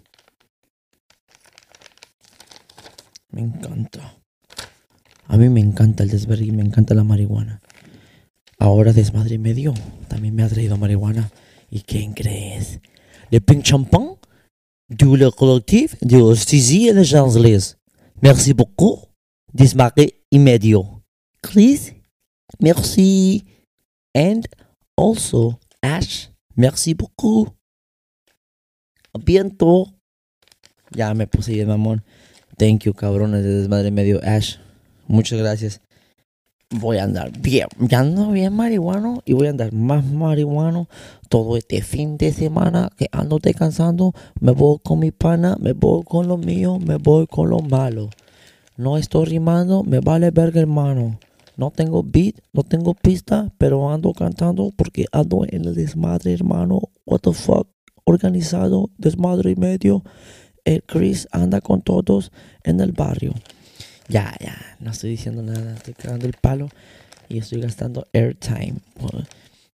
A: Me encanta. A mí me encanta el desvergue, me encanta la marihuana. Ahora desmadre medio también me ha traído marihuana. ¿Y quién crees? Le Pink Champagne du le collectif de Stizy et les Angeles. Merci beaucoup. Desmarqué immédiat. Chris, merci. And also Ash, merci beaucoup. Bientôt. Ya me puse bien, mamón. Thank you, cabrones de desmadre medio. Ash, muchas gracias. voy a andar bien, ya ando bien marihuano y voy a andar más marihuano todo este fin de semana que ando descansando. Me voy con mi pana, me voy con lo mío, me voy con lo malo. No estoy rimando, me vale verga hermano. No tengo beat, no tengo pista, pero ando cantando porque ando en el desmadre hermano. What the fuck, organizado, desmadre y medio. El Chris anda con todos en el barrio. Ya, ya, no estoy diciendo nada, estoy cagando el palo y estoy gastando airtime.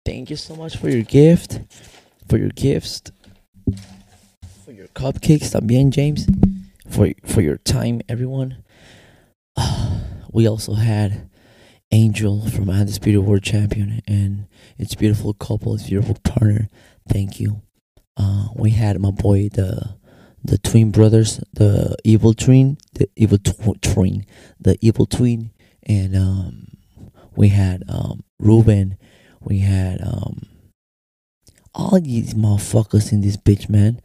A: Thank you so much for your gift, for your gifts, for your cupcakes también, James, for for your time, everyone. Uh, we also had Angel from Undisputed World Champion and its beautiful couple, its beautiful partner. Thank you. Uh, we had my boy the the twin brothers, the evil twin, the evil tw- twin, the evil twin, and um, we had um, Ruben, we had um, all these motherfuckers in this bitch, man.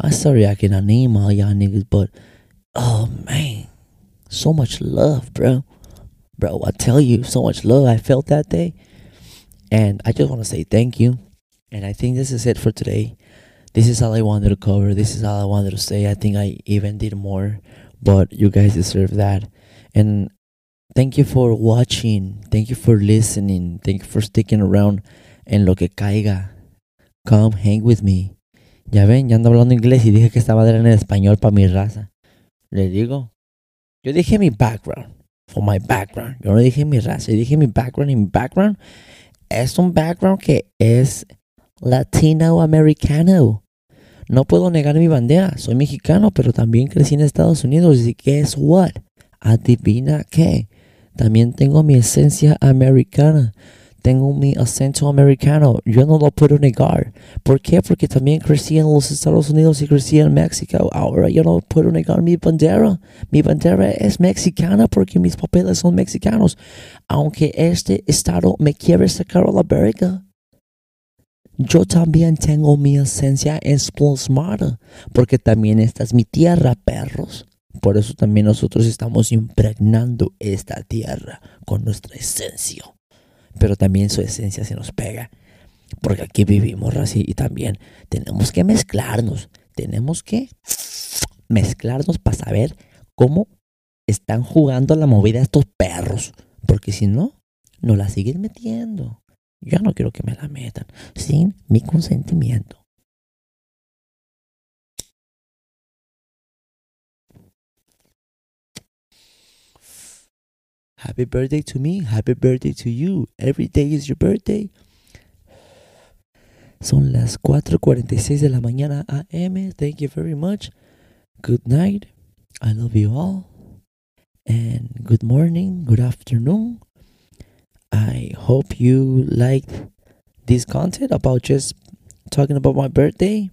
A: I'm sorry I cannot name all y'all niggas, but oh man, so much love, bro. Bro, I tell you, so much love I felt that day. And I just want to say thank you. And I think this is it for today this is all I wanted to cover. This is all I wanted to say. I think I even did more, but you guys deserve that. And thank you for watching. Thank you for listening. Thank you for sticking around. En lo que caiga, come hang with me. Ya ven, ya ando hablando inglés y dije que estaba en español para mi raza. Le digo, yo dije mi background, for my background. Yo no dije mi raza, dije mi background y mi background es un background que es latino-americano. No puedo negar mi bandera. Soy mexicano, pero también crecí en Estados Unidos. Y guess what? Adivina qué. También tengo mi esencia americana. Tengo mi acento americano. Yo no lo puedo negar. ¿Por qué? Porque también crecí en los Estados Unidos y crecí en México. Ahora yo no puedo negar mi bandera. Mi bandera es mexicana porque mis papeles son mexicanos. Aunque este estado me quiere sacar a la verga. yo también tengo mi esencia Smart, porque también esta es mi tierra, perros. Por eso también nosotros estamos impregnando esta tierra con nuestra esencia. Pero también su esencia se nos pega. Porque aquí vivimos así y también tenemos que mezclarnos. Tenemos que mezclarnos para saber cómo están jugando la movida estos perros. Porque si no, no la siguen metiendo. Yo no quiero que me la metan sin mi consentimiento. Happy birthday to me, happy birthday to you. Every day is your birthday. Son las 4:46 de la mañana AM. Thank you very much. Good night. I love you all. And good morning, good afternoon. I hope you liked this content about just talking about my birthday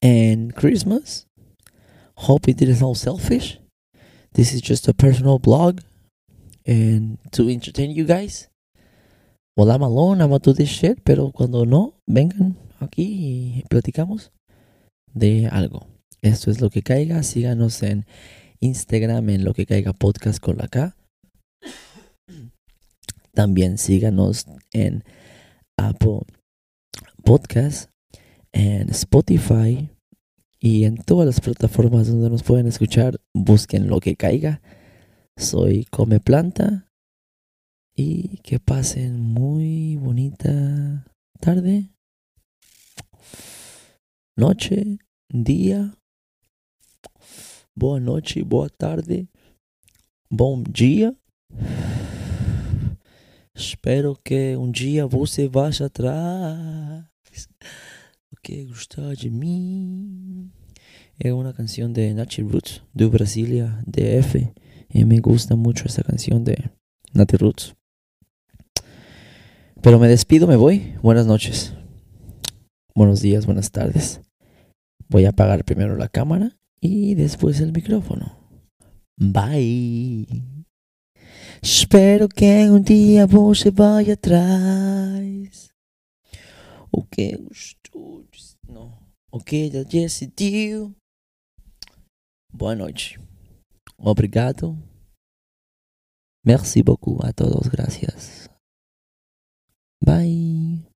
A: and Christmas. Hope it didn't sound selfish. This is just a personal blog and to entertain you guys. Well, I'm alone, I'm gonna do this shit, pero cuando no, vengan aquí y platicamos de algo. Esto es lo que caiga. Síganos en Instagram en lo que caiga podcast con la K. También síganos en Apple Podcast, en Spotify y en todas las plataformas donde nos pueden escuchar. Busquen lo que caiga. Soy Come Planta y que pasen muy bonita tarde, noche, día. Boa noche, boa tarde, bom dia. Espero que um dia você vá atrás. Porque gostar de mim. É uma canção de Nachi Roots, de Brasília, DF. Y me gusta mucho esa canción de Nati Roots. Pero me despido, me voy. Buenas noches. Buenos días, buenas tardes. Voy a apagar primero la cámara y después el micrófono. Bye. Espero que un día vos se vaya atrás. O que no. O que já decidiu. Boa noite. Obrigado. Merci beaucoup a todos. Gracias. Bye.